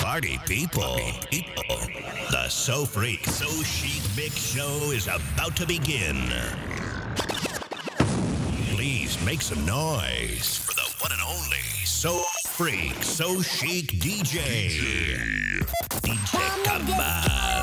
Party people. people. The So Freak, So Chic Mix Show is about to begin. Please make some noise for the one and only So Freak, So Chic DJ. DJ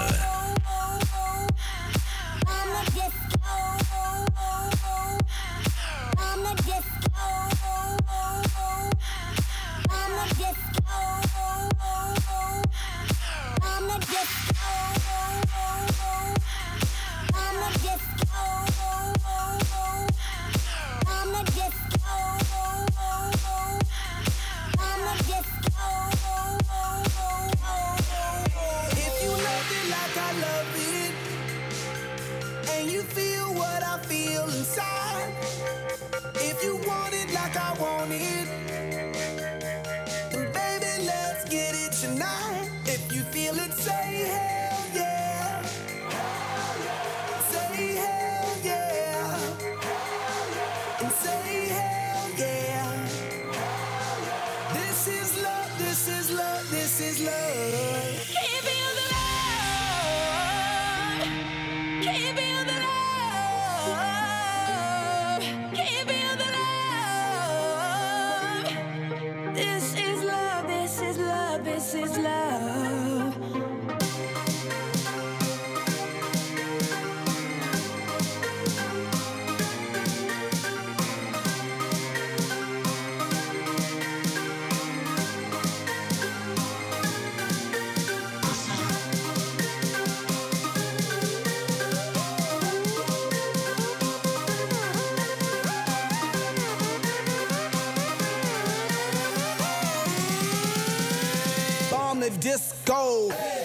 disco.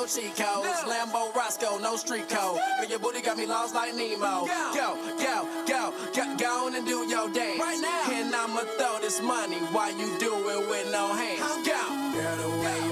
disco. cheat codes. Lambo Roscoe, no street code. But your booty got me lost like Nemo. Go, go, go, go, go on and do your dance. Right now. And I'ma throw this money while you do it with no hands. Go. Girl, the way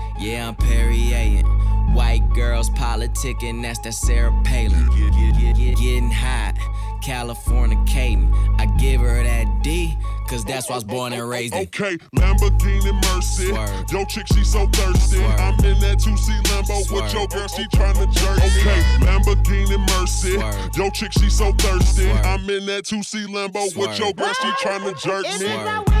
yeah, I'm Perrier. White girls politicking, that's that Sarah Palin. Getting hot, Californicating. I give her that D, cause that's why I was born and raised in. Okay, Lamborghini Mercy. Swerve. Yo, chick, she so thirsty. Swerve. I'm in that 2C Lambo with Swerve. your girl, she tryna jerk. Me. Okay, Lamborghini Mercy. Swerve. Yo, chick, she so thirsty. Swerve. I'm in that 2C Lambo with Swerve. your girl, she tryna jerk It is me.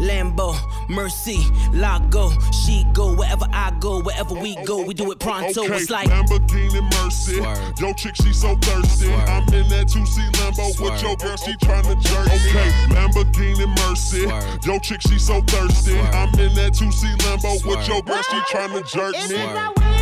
Lambo, Mercy, Lago, she go wherever I go, wherever we go, we do it pronto. Okay, It's like Lamborghini Mercy. Swerve. Yo, chick, she so thirsty. Swerve. I'm in that 2C Lambo with Swerve. your girl, she tryna jerk me. Okay, Lamborghini Mercy. Swerve. Yo, chick, she so thirsty. Swerve. I'm in that 2C Lambo with Swerve. your girl, she tryna jerk me.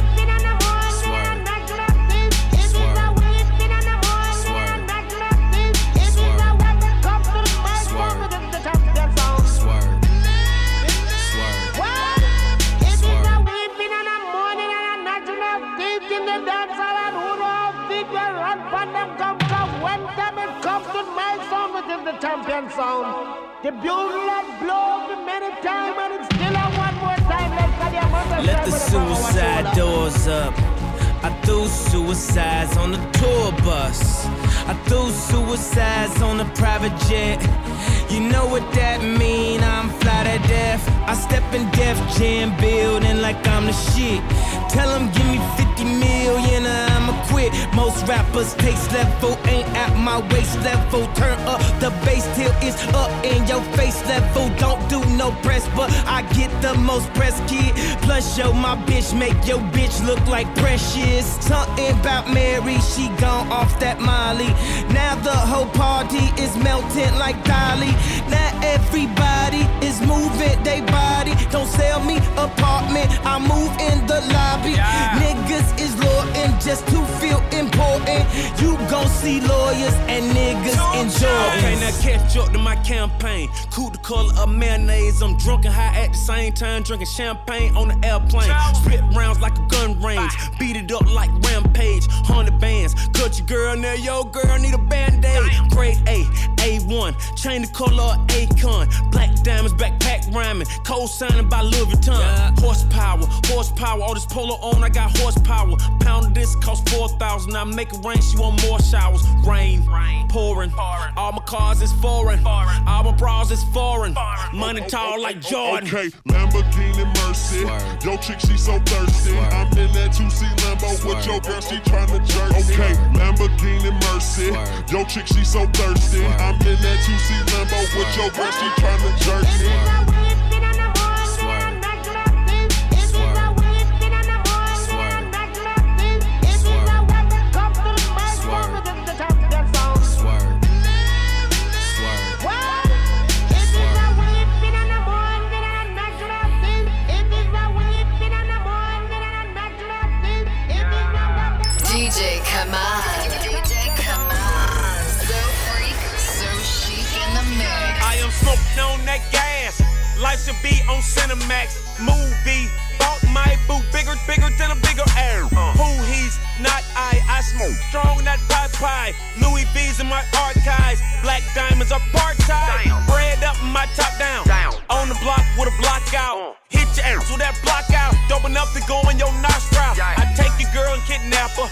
The champion sound. The bugle that blows the many times and it's still a one more time. Let's get your mother Let the suicide doors up. I threw suicides on the tour bus. I threw suicides on the private jet. You know what that mean? I'm fly to death. I step in Def Jam building like I'm the shit. Tell 'em give me 50 million or I'ma quit. Most rappers taste level ain't at my waist level. Turn up the bass till it's up in your face level. Don't do no press, but I get the most press kid. Plus, yo, my bitch make your bitch look like precious. Something about Mary, she gone off that Molly. Now the whole party is melting like Dolly. Now everybody is moving they body. Don't sell me apartment, I move in the lobby. Niggas is loyal just to feel important. You gon' see lawyers and niggas enjoy. Okay, now catch up to my campaign. Cool the color of mayonnaise. I'm drunk and high at the same time, drinking champagne on the airplane. Spit rounds like a gun range. Beat it up like rampage. Hundred bands. Cut your girl now, yo girl need a band-aid. Grade A, A1. Chain the color of Akon. Black diamonds, backpack rhyming. Cold signing by Louis Vuitton. Horsepower, horsepower. All this polo on, I got horsepower. Pound of this cost 4,000. I make it rain, she want more showers, rain, rain. pouring. All my cars is foreign. foreign. All my bras is foreign. Money oh, oh, tall oh, like Jordan. Okay, Lamborghini Mercy. Swerve. Yo, chick, she so thirsty. Swerve. I'm in that 2C Lambo with your girl, she tryna jerk. Okay, Lamborghini Mercy. Swerve. Yo, chick, she so thirsty. Swerve. I'm in that 2C Lambo with your girl, she tryna jerk. Smoking on that gas. Life should be on Cinemax. Movie. Bought my boo bigger, bigger than a bigger air. Who he's not I. I smoke strong, that pie pie. Louis V's in my archives. Black diamonds are part time. Bread up, my top down. On the block with a block out. Hit your ass with that block out. Dope enough to go in your nostril. I take your girl and kidnap her.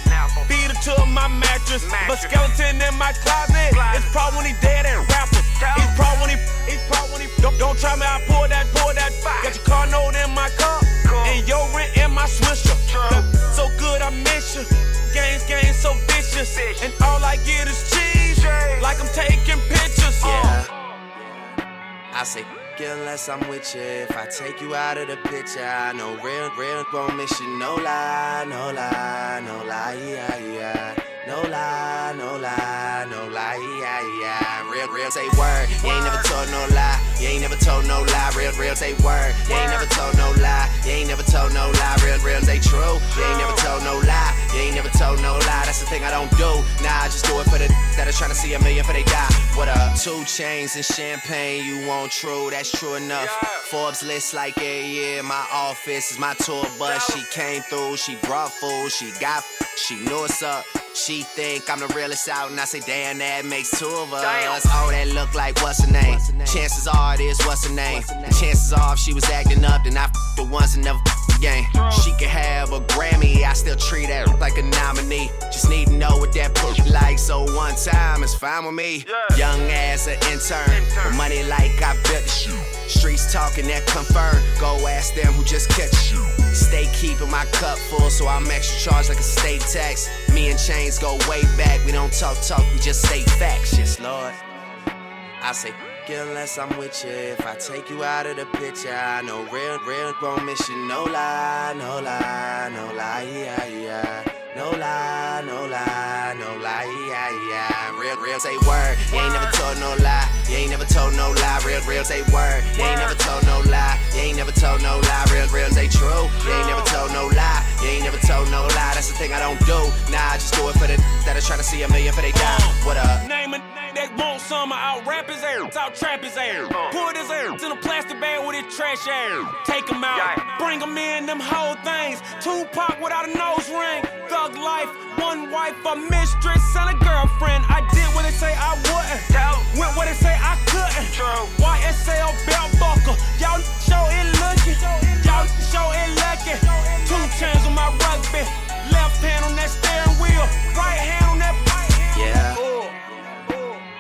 Beat her to my mattress. But skeleton in my closet. It's probably when he dead and rapper. He's probably when he, he's probably when he, don't, don't try me, I pour that, pour that. Got your car note in my car. And your rent in my swisher. So good, I miss you. Games, games so vicious. And all I get is cheese. Like I'm taking pictures. Yeah. I say, unless I'm with you. If I take you out of the picture, I know real, real won't miss you. No lie, no lie, no lie, yeah, yeah. No lie, no lie, no lie, yeah, yeah. Real, real say word. You ain't never told no lie. You ain't never told no lie. Real, real say word. You ain't never told no lie. You ain't never told no lie. Real, real say true. You ain't never told no lie. You ain't never told no lie. That's the thing I don't do. Nah, I just do it for the that are trying to see a million for they die. What up? Two chains and champagne, you want true, that's true enough. Forbes list like a year, my office is my tour bus. She came through, she brought food, she got, she knew what's up. She think I'm the realest out, and I say, damn, that makes two of us. Oh, that look like what's her name? Chances are it is what's her name. And chances are if she was acting up, then I f the once and never f again. Oh. She could have a Grammy, I still treat her like a nominee. Just need to know what that pussy like, so one time is fine with me. Young as an intern, with money like I built the shit. Streets talking that confirm. Go ask them who just catch you. Stay keeping my cup full, so I'm extra charged like a state tax. Me and Chainz go way back. We don't talk talk, we just say facts. Yes, Lord. I say, unless I'm with you. If I take you out of the picture, I know real, real gon' miss you. No lie, no lie, no lie, yeah, yeah. No lie, no lie, no lie, yeah, yeah. Real, real say word. You ain't never told no lie. You ain't never told no lie. Real, real say word. You ain't never told no lie. You ain't never told no lie. Real, real they true. You ain't never told no lie. You ain't never told no lie. That's the thing I don't do. Nah, I just do it for the that are trying to see a million for they die. What up? Name it, that want some, out rap his air, out trap his air. Put his air in a plastic bag with his trash air. Take him out, bring him in, them whole things. Tupac without a nose ring. Thug life, one wife, a mistress, and a girlfriend. I did what they say I wouldn't. Went where they say I couldn't. YSL belt buckle. Y'all show it looking. Y'all show it lucky. Two chains on my rugby. Left hand on that steering wheel. Right hand on that. Yeah.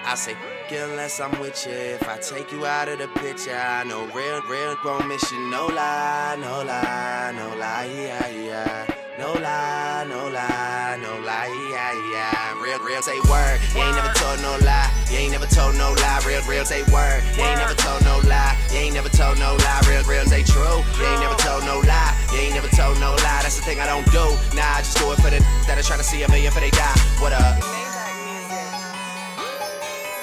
I say, unless I'm with you. If I take you out of the picture, I know real, real gon' miss you. No lie, no lie, no lie, yeah, yeah. No lie, no lie, no lie, yeah, yeah. Real, real say word. You ain't never told no lie. You ain't never told no lie. Real, real say word. You ain't never told no lie. You ain't never told no lie. Real, real say true. You ain't never told no lie. You ain't never told no lie. That's the thing I don't do. Nah, I just do it for the that are trying to see a million for they die. What up?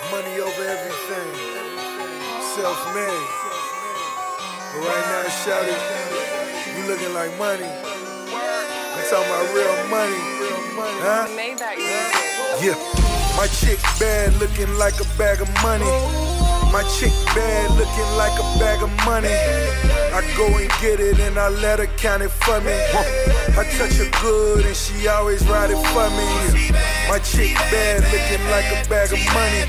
Money over everything. Self-made. But right now, shout it. You looking like money. Talking about real money. Huh? Yeah. My chick bad looking like a bag of money. My chick bad looking like a bag of money. I go and get it and I let her count it for me. I touch her good and she always ride it for me. My chick bad looking like a bag of money.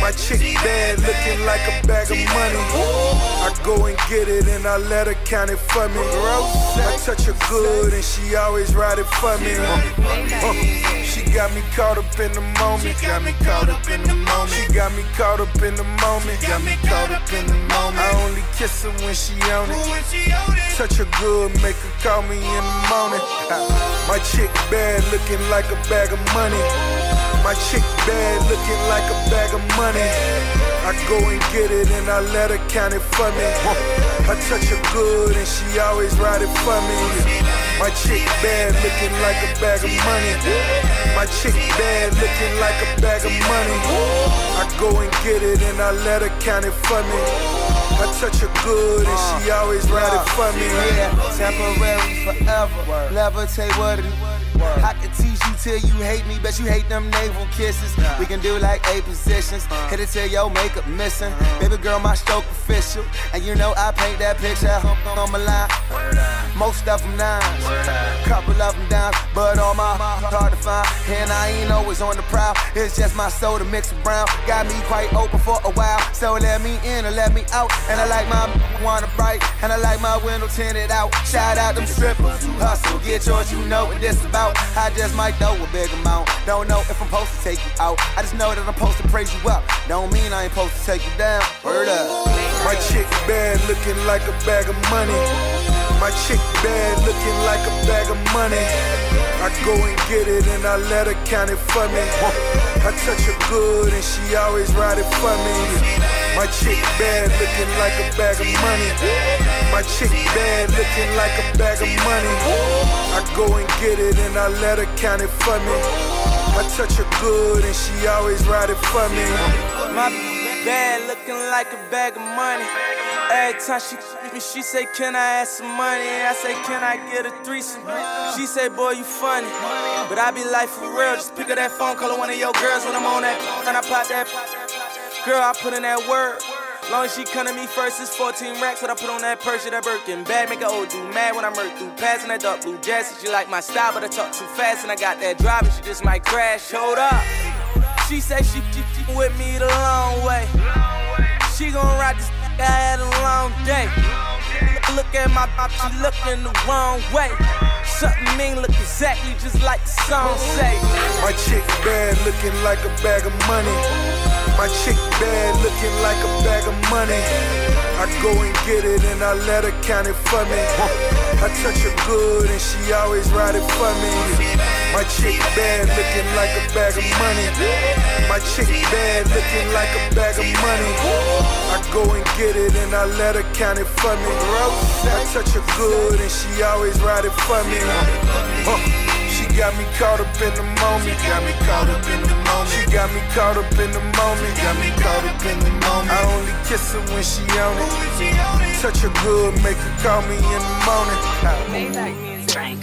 My chick bad looking like a bag of money. I go and get it and I let her count it for me. I touch her good and she always ride it for me. Uh, She got me caught up in the moment. Got me caught up in the moment. She got me caught up in the moment. Got me caught up in the moment. I only kiss her when she on it. Touch her good, make her call me in the morning. Uh, my chick bad, looking like a bag of money. My chick bad, looking like a bag of money. I go and get it and I let her count it for me. I touch her good and she always ride it for me. My chick bad, looking like a bag of money. My chick bad, looking like a bag of money. I go and get it and I let her count it for me. I touch her good and she always ride it for me. Yeah, temporary forever. Levitate what it I can teach you till you hate me, but you hate them naval kisses. We can do like eight positions. Hit it till your makeup missing. Baby girl, my stroke official. And you know I paint that picture on my line. Most of them nines, couple of them downs, but on my hard to find. And I ain't always on the prowl. It's just my soda mixed with brown. Got me quite open for a while. So let me in or let me out. And I like my wanna bright. And I like my window tinted out. Shout out them strippers. Hustle, get yours, you know what this about. I just might throw a big amount. Don't know if I'm supposed to take you out. I just know that I'm supposed to praise you up. Don't mean I ain't supposed to take you down. Word up. My chick bad, looking like a bag of money. My chick bad, looking like a bag of money. I go and get it and I let her count it for me. I touch her good and she always ride it for me. My chick bad, looking like a bag of money. My chick bad, looking like a bag of money. I go and get it and I let her count it for me. I touch her good and she always ride it for me. My bad looking like a bag of money. Every time she me, she say, Can I add some money? I say, Can I get a threesome? She say, Boy, you funny. But I be like, For real, just pick up that phone, call one of your girls when I'm on that. And I pop that. Girl, I put in that word. Long as she come to me first, it's 14 racks. What I put on that purse, that Birkin bag, make her old dude mad when I murk through passing that dark blue jacket. She like my style, but I talk too fast, and I got that drive, and she just might crash. Hold up. She say she, she, she with me the long way. She gon' ride this. I had a long day. Look at my pop, she looking the wrong way. Something mean look exactly just like the song say. My chick bad, looking like a bag of money. My chick bad, looking like a bag of money. I go and get it and I let her count it for me. I touch her good and she always ride it for me. My chick bad, looking like a bag of money. My chick bad, looking like a bag of money. I go and get it and I let her count it for me. I touch her good and she always ride it for me. Huh. She got me caught up in the moment. She Got me caught up in the moment. She got me caught up in the moment. Got me caught up in the moment. I only kiss her when she on it. Touch her good, make her call me in the morning. Frank,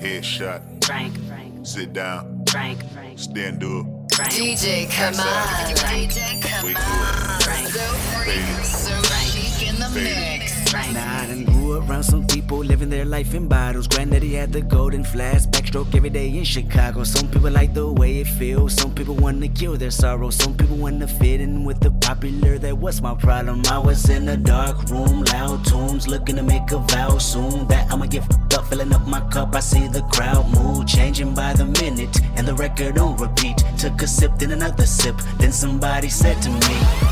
Headshot. Frank, Sit down. Frank, Stand up. DJ Kamal. We good. So free, so chic in the mix. Nah, I done grew around some people living their life in bottles. Granddaddy had the golden flask, backstroke every day in Chicago. Some people like the way it feels. Some people wanna kill their sorrow. Some people wanna fit in with the popular. That was my problem. I was in a dark room, loud tunes, looking to make a vow soon. That I'ma get fucked up, filling up my cup. I see the crowd mood changing by the minute, and the record on repeat. Took a sip, then another sip. Then somebody said to me.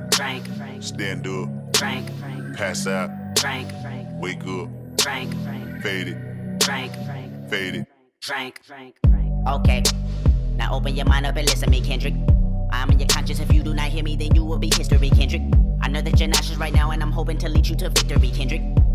Frank, Frank. Stand up. Frank, Frank. Pass out. Frank, Frank. Wake up. Frank, Fade it. Frank, Frank. Fade it. Frank, Frank. Okay, now open your mind up and listen to me, Kendrick. I'm in your conscience. If you do not hear me, then you will be history, Kendrick. I know that you're nauseous right now, and I'm hoping to lead you to victory, Kendrick.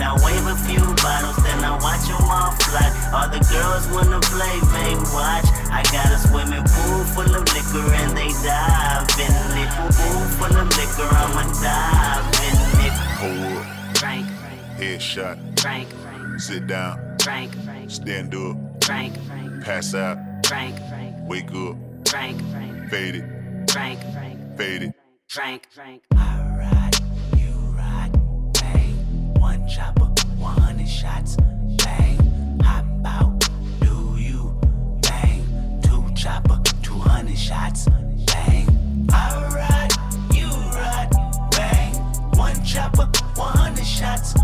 I wave a few bottles, then I watch them all fly. All the girls wanna play, they watch. I got a swimming pool full of liquor and they dive in it. Pool full of liquor, I'ma dive in it. Hold up. Drink, Headshot. drink, Sit down. drink, Stand up. drink, Pass out. drink, Wake up. drink, Fade it. drink, Fade it. drink, chopper, 100 shots, bang. Hop out, do you, bang. Two chopper, 200 shots, bang. I ride, you ride, bang. One chopper, 100 shots,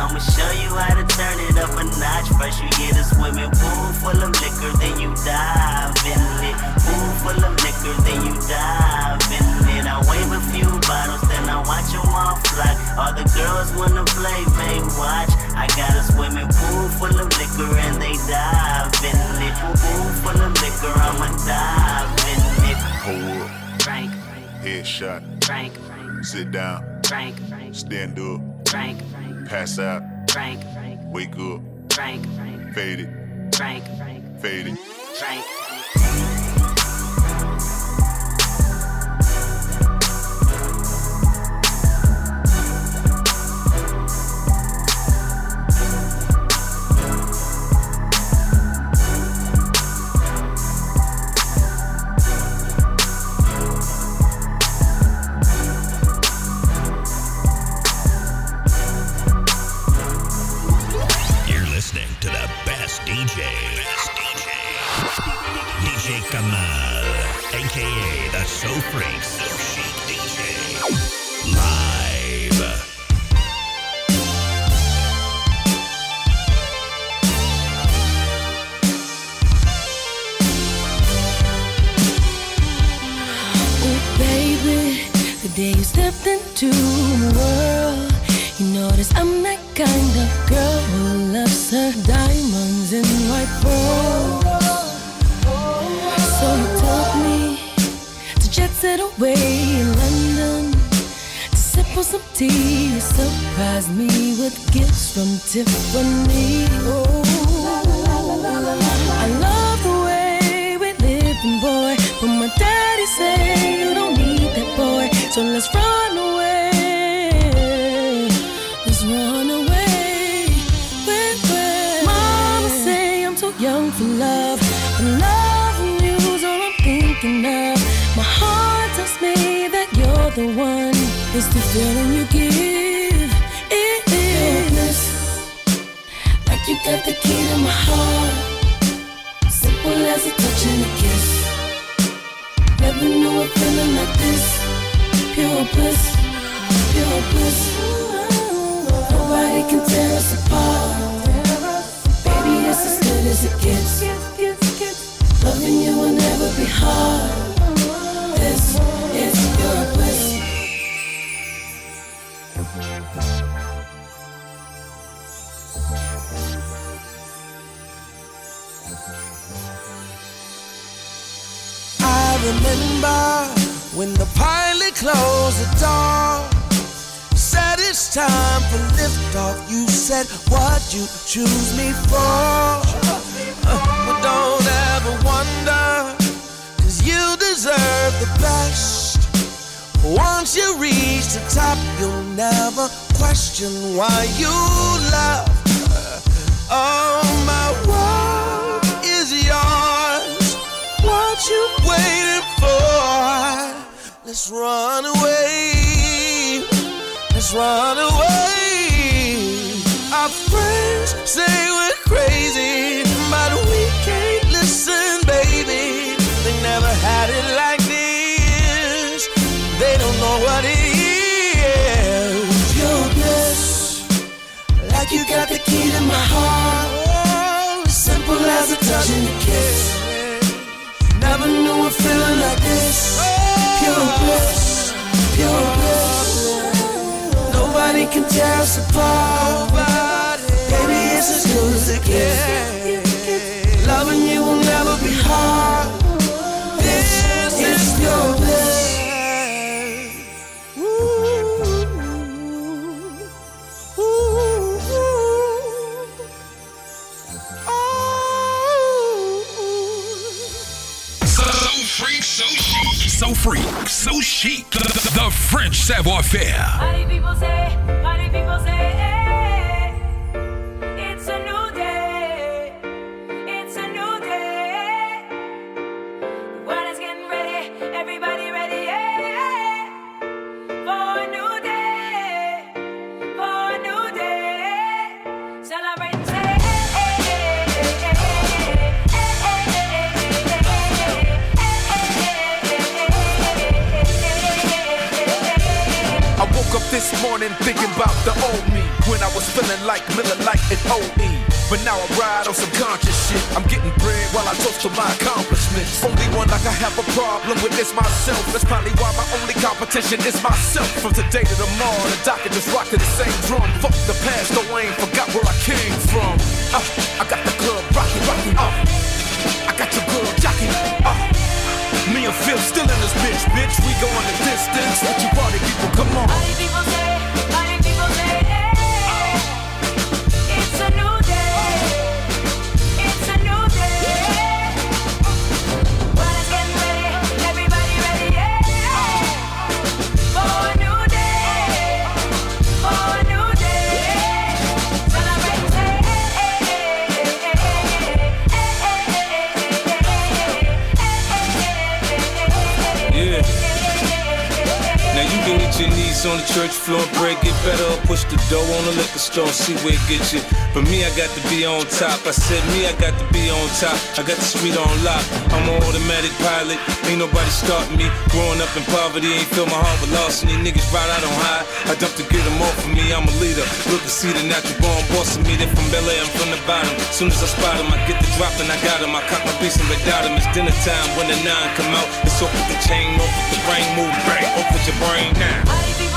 I'ma show you how to turn it up a notch. First you get a swimming pool full of liquor, then you dive in it. Pool full of liquor, then you dive in it. I wave a few bottles, then I watch them all fly. All the girls wanna play, they watch. I got a swimming pool full of liquor and they dive in it. Pool full of liquor, I'ma dive in it. Hold up. Drink, Headshot. drink, Sit down. drink, Stand up. drink, Pass out. drink, Wake up. drink, Fade it. drink, Fade it. drink. You're day you stepped into the world, you notice I'm that kind of girl who loves her diamonds in white pearl. So you took me to jet set away in London to sip on some tea. You surprised me with gifts from Tiffany. Oh, let's run away. Let's run away. Mama say I'm too young for love, but loving you's all I'm thinking of. My heart tells me that you're the one. It's the feeling you give. It is like you got the key to my heart. Simple as a touch and a kiss. Never knew a feeling like this. Bliss, bliss. Nobody can tear us apart. Baby, good as it gets. Loving you will never be hard. This is bliss. I remember when the pilot closed the door. Said it's time for liftoff. You said, What you choose me for? Uh, but don't ever wonder, cause you deserve the best. Once you reach the top, you'll never question why you love. her. Oh, my Let's run away. Let's run away. Our friends say we're crazy, but we can't listen, baby. They never had it like this. They don't know what it is. Your bliss, like you got the key to my heart. Simple as a touch and a kiss. Never Never knew a feeling like this. Pure bliss, pure bliss. Nobody can tear us apart. Baby, it's as good as it gets. So freak, so chic. The, the French savoir faire. Morning thinking about the old me when I was feeling like Miller Lite and OE. But now I ride on some conscious shit. I'm getting bread while I toast to my accomplishments. Only one like I have a problem with is myself. That's probably why my only competition is myself. From today to tomorrow, the doctor just rock the same drum. Fuck the past, though I ain't forgot where I came from. Uh, I got the club rocking, rocking. Uh, I got your girl jocking. Uh, me and Phil still in this bitch, bitch. We going the distance. What you party people, come on. On the church floor, pray, get better, or push the dough on the liquor store, see where it gets you. But me, I got to be on top. I said me, I got to be on top. I got the street on lock. I'm an automatic pilot. Ain't nobody starting me. Growing up in poverty, ain't fill my heart with loss. And these niggas ride out on high. I dump to get them off of me. I'm a leader. Look and see the natural born boss of me. They from Bel I'm from the bottom. Soon as I spot them, I get the drop and I got them. I cock my piece and without them. It's dinner time when the nine come out. It's off with the chain, off with the brain, move bang, off with your brain now.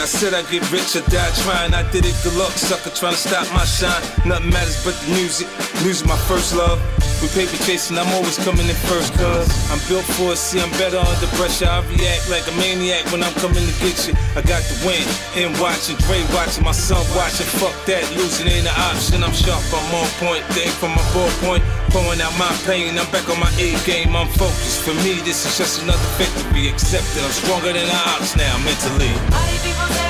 I said I'd get rich or die trying. I did it, good luck, sucker, trying to stop my shine. Nothing matters but the music. Music, my first love. With paper chasing, I'm always coming in first, cuz I'm built for it. See, I'm better under pressure. I react like a maniac when I'm coming to get you. I got the win, and watching, Dre watching, my son watching. Fuck that, losing ain't an option. I'm sharp, I'm on point. Thing from my ballpoint, pouring out my pain. I'm back on my A game, I'm focused. For me, this is just another victory. Accepted, I'm stronger than the ops now mentally.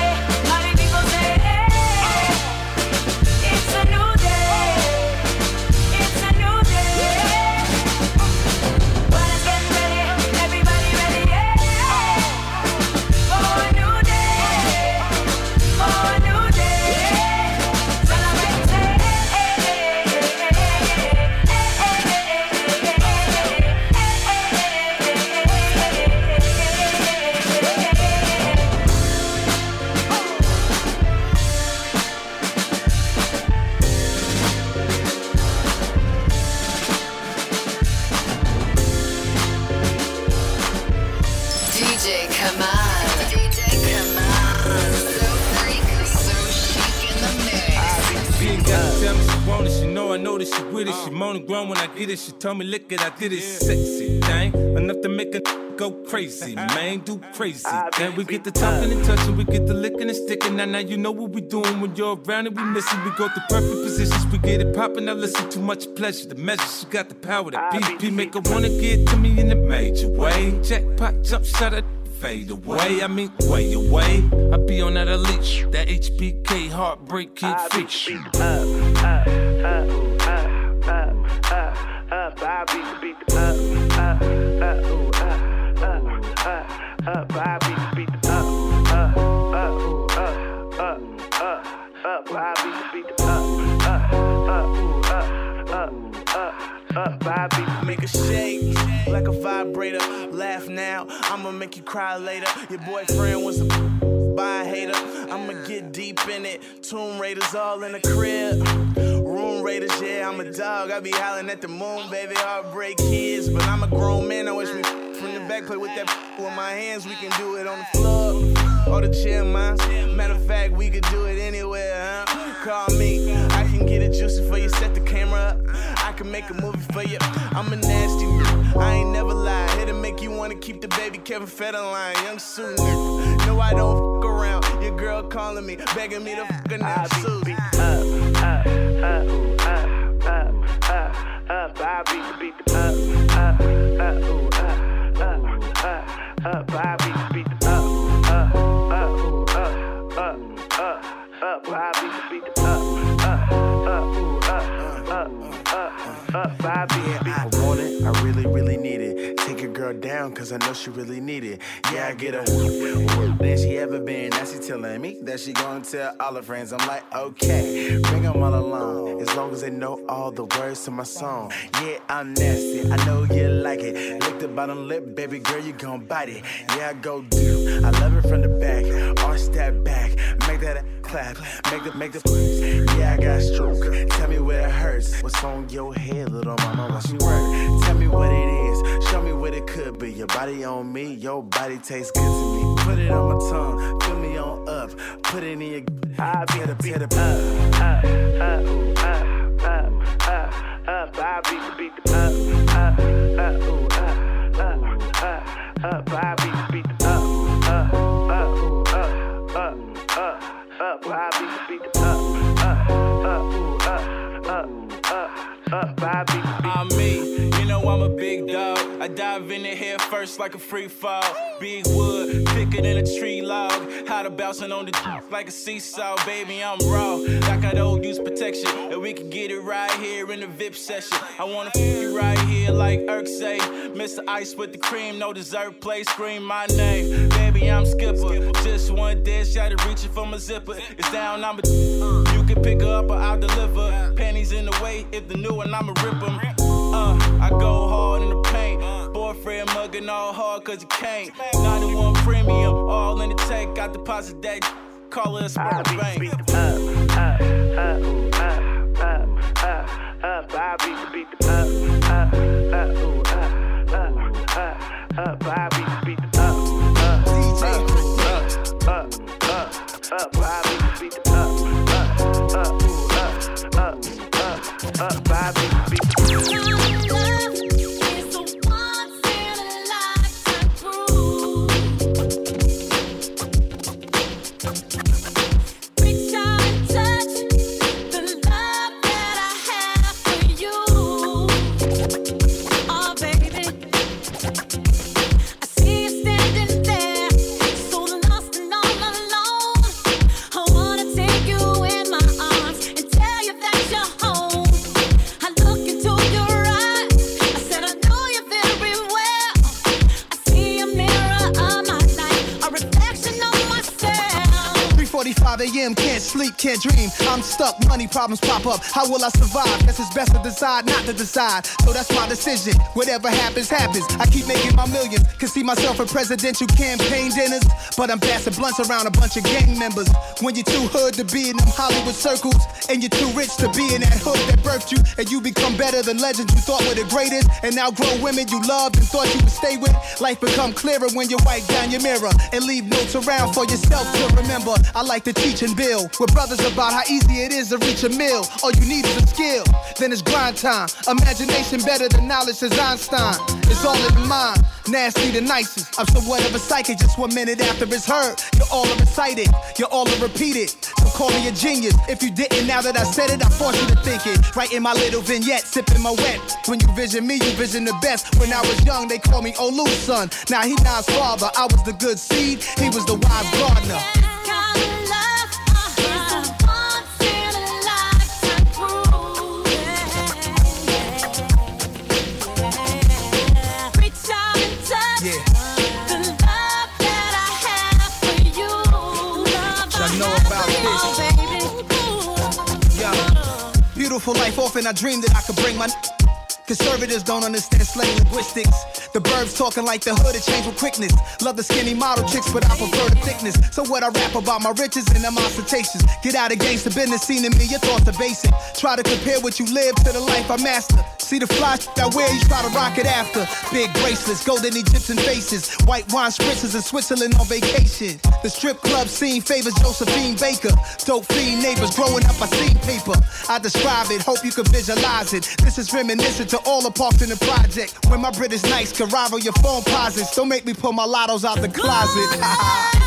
It. She told me, lick it, I did it. Sexy thing, enough to make a go crazy, man, do crazy. Then we get the talking and touching, we get the licking and sticking. Now, now you know what we doing when you're around and we missing. We go through perfect positions, we get it popping. Now listen, too much pleasure. The measure, she got the power. That BP make her wanna get to me in a major way. Jackpot, jump shot at fade away. I mean, way away. I be on that elite, that HBK heartbreak kid fix. I beat beat the up, up, up, ooh, up, up, up, up. I beat beat the up, up, up, ooh, up, up, up, up. I beat beat the up, up, up, ooh, up, up, up, up. I beat Make a shake like a vibrator. Laugh now, I'ma make you cry later. Your boyfriend was a by hater. I'ma get deep in it. Tomb Raiders all in the crib. Raiders, yeah, I'm a dog. I be howling at the moon, baby. Heartbreak kids, but I'm a grown man. I wish me from the back play with that with my hands. We can do it on the floor or the chair, man. Matter of fact, we could do it anywhere, huh? Call me. I can get it juicy for you. Set the camera up. I can make a movie for you. I'm a nasty. I ain't never lie. Here to make you wanna keep the baby Kevin Federline. Young Sue. No, I don't fuck around. Your girl calling me, begging me to fuck her now. Susie. up, up, ooh, up, up, up, up. I beat the beat the up, up, up, ooh, up, up, up, up. I beat the beat the up, up, up, ooh, up, up, up, up. I beat the beat the up, up, up. I want it, I really, really need it. Take a girl down, cause I know she really need it. Yeah, I get her. Than she ever been. Now she telling me that she gonna tell all her friends. I'm like, okay, bring them all along. As long as they know all the words to my song. Yeah, I'm nasty, I know you like it. Lick the bottom lip, baby girl, you gon' bite it. Yeah, I go do. I love it from the back. Arch that back, make that clap. Make the, make the. Yeah, I got Your body on me, your body tastes good to me. Put it on my tongue, fill me on up. Put it in your. I be the beat up, up, up, up, up, up. I beat the beat the up, up, up, up, up, up, up. I beat the beat the up, up, up, up, up, up. I beat the beat the up, up, up, ooh, up, up, beat I'm me, you know I'm a big dog. I dive in the head first like a free fall. Big wood, thicker than a tree log. How to bouncing on the like a seesaw, baby. I'm raw, like I don't use protection. And we can get it right here in the VIP session. I wanna f you right here like Irk say. Mr. Ice with the cream, no dessert play. Scream my name, baby. I'm Skipper. Just one dish, out of reaching for my zipper. It's down, I'm a. Uh, you can pick her up or I'll deliver. Panties in the way, if the new one, I'ma rip 'em. Uh, I go hard in the paint. Boyfriend mugging all hard cause he can't. 91 premium, all in the tank. Got deposit that. Call it a spot bank. up, up, ooh, up, up, up, up. I beat the beat the up, up, up, ooh, up, up, up, up. I beat the beat the up, up, up, up, up, up. I beat the beat the up, up, up, up, up, up, sleep, can't dream. I'm stuck, money problems pop up. How will I survive? Guess it's best to decide not to decide. So that's my decision. Whatever happens, happens. I keep making my millions. Can see myself in presidential campaign dinners. But I'm passing blunts around a bunch of gang members. When you're too hood to be in them Hollywood circles, and you're too rich to be in that hood that birthed you, and you become better than legends you thought were the greatest, and now grow women you loved and thought you would stay with. Life become clearer when you wipe down your mirror and leave notes around for yourself to remember. I like to teach and build. With brothers about how easy it is to reach a mill. All you need is a skill, then it's grind time. Imagination better than knowledge says Einstein. It's all in the mind, nasty the nicest. I'm somewhat of a psychic, just one minute after it's heard. You're all recited, you're all repeated. So call me a genius. If you didn't, now that I said it, I force you to think it. Writing my little vignette, sipping my wet. When you vision me, you vision the best. When I was young, they called me Olu's son. Now he Nas father. I was the good seed, he was the wise gardener. Beautiful life, often I dreamed that I could bring my. Conservatives don't understand slang linguistics. The burbs talking like the hood, it changed with quickness. Love the skinny model chicks, but I prefer the thickness. So what I rap about my riches and them ostentations. Get out of the business scene to me, your thoughts are basic. Try to compare what you live to the life I master. See the fly shit I wear, you try to rock it after. Big bracelets, golden Egyptian faces, white wine spritzes in Switzerland on vacation. The strip club scene favors Josephine Baker. Dope fiend neighbors growing up, I seen paper. I describe it, hope you can visualize it. This is reminiscent to all parks in the project. When my British nights can rival your phone posits. Don't make me pull my lottos out the closet.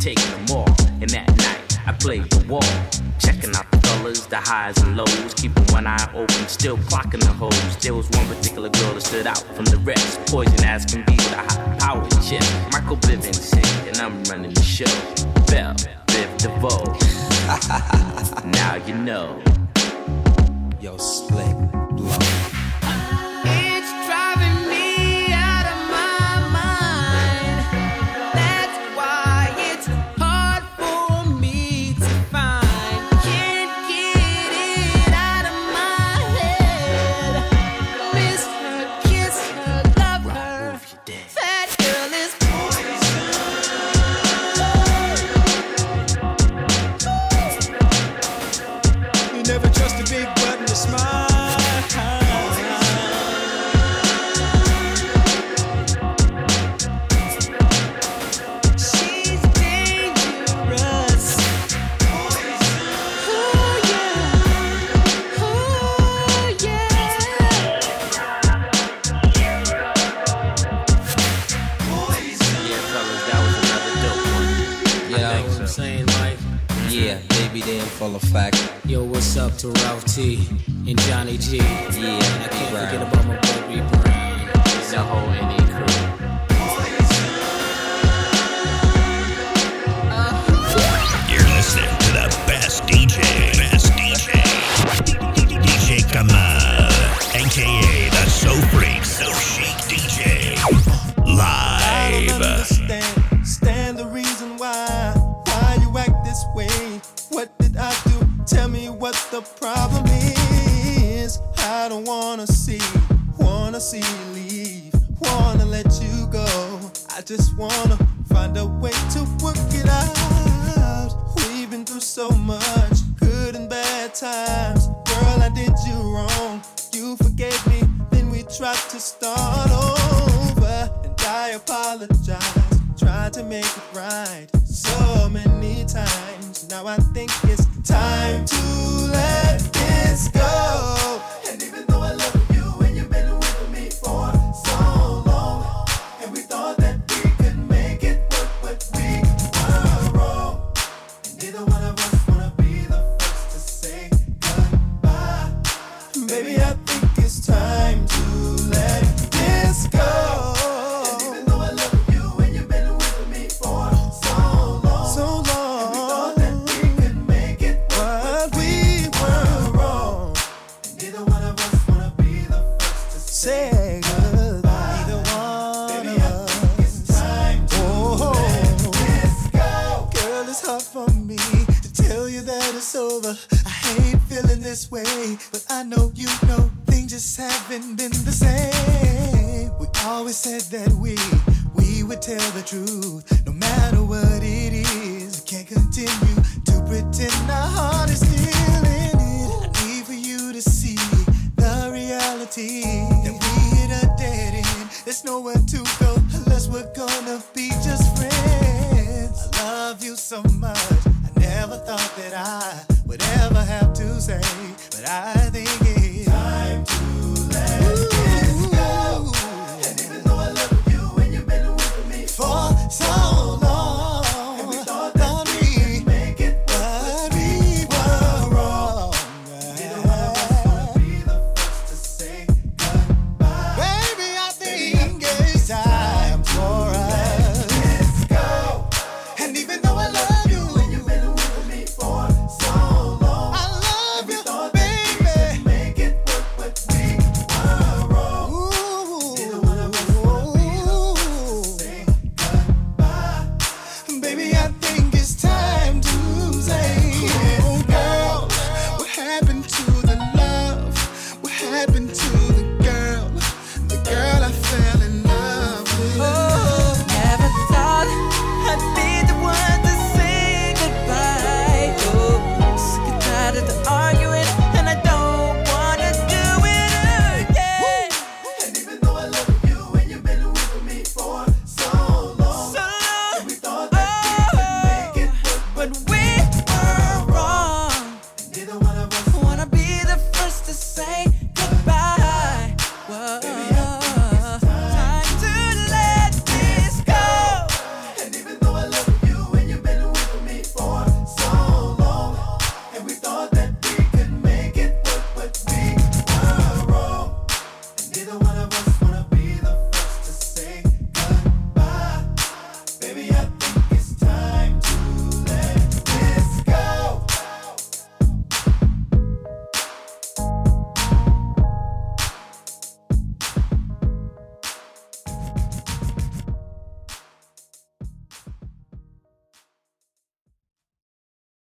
taking them all. And that night, I played the wall, checking out the colors, the highs and lows, keeping one eye open, still clocking the hoes. There was one particular girl that stood out from the rest, poison as can be with a high power chip. Michael Bivins sick, and I'm running the show. Bell, Biv, DeVoe. now you know. Yo, slick, blow. up to Ralph T and Johnny G. Yeah, and I can't right. forget about my boy B. Brown. The whole NE crew. wanna